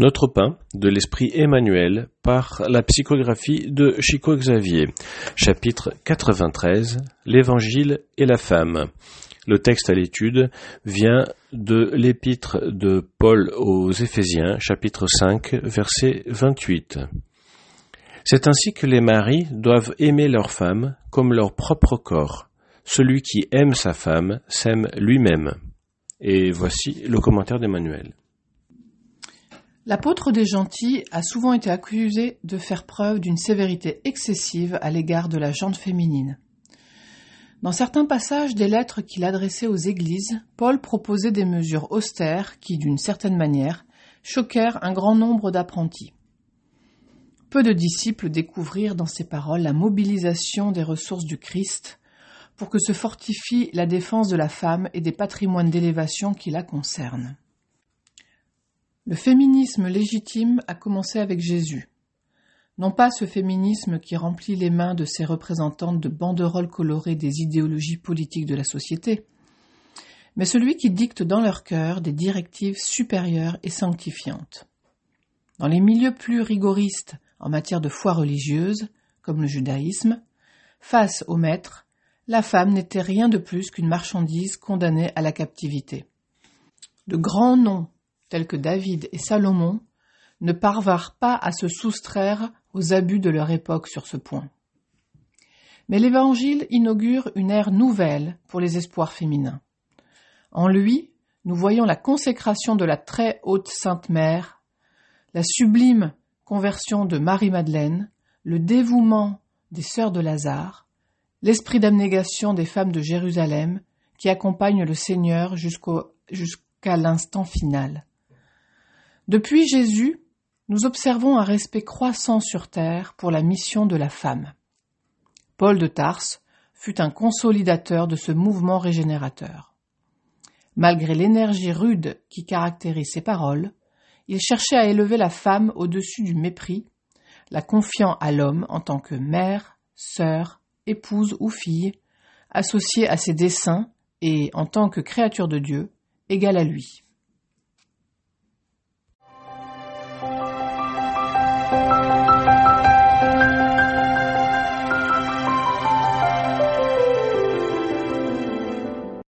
Notre pain de l'esprit Emmanuel par la psychographie de Chico Xavier. Chapitre 93 L'Évangile et la femme. Le texte à l'étude vient de l'épître de Paul aux Éphésiens, chapitre 5, verset 28. C'est ainsi que les maris doivent aimer leur femme comme leur propre corps. Celui qui aime sa femme s'aime lui-même. Et voici le commentaire d'Emmanuel. L'apôtre des gentils a souvent été accusé de faire preuve d'une sévérité excessive à l'égard de la jante féminine. Dans certains passages des lettres qu'il adressait aux églises, Paul proposait des mesures austères qui, d'une certaine manière, choquèrent un grand nombre d'apprentis. Peu de disciples découvrirent dans ces paroles la mobilisation des ressources du Christ pour que se fortifie la défense de la femme et des patrimoines d'élévation qui la concernent. Le féminisme légitime a commencé avec Jésus. Non pas ce féminisme qui remplit les mains de ses représentantes de banderoles colorées des idéologies politiques de la société, mais celui qui dicte dans leur cœur des directives supérieures et sanctifiantes. Dans les milieux plus rigoristes en matière de foi religieuse, comme le judaïsme, face au maître, la femme n'était rien de plus qu'une marchandise condamnée à la captivité. De grands noms tels que David et Salomon, ne parvinrent pas à se soustraire aux abus de leur époque sur ce point. Mais l'Évangile inaugure une ère nouvelle pour les espoirs féminins. En lui, nous voyons la consécration de la très haute Sainte Mère, la sublime conversion de Marie-Madeleine, le dévouement des sœurs de Lazare, l'esprit d'abnégation des femmes de Jérusalem qui accompagnent le Seigneur jusqu'à l'instant final. Depuis Jésus, nous observons un respect croissant sur terre pour la mission de la femme. Paul de Tarse fut un consolidateur de ce mouvement régénérateur. Malgré l'énergie rude qui caractérise ses paroles, il cherchait à élever la femme au-dessus du mépris, la confiant à l'homme en tant que mère, sœur, épouse ou fille, associée à ses desseins et, en tant que créature de Dieu, égale à lui.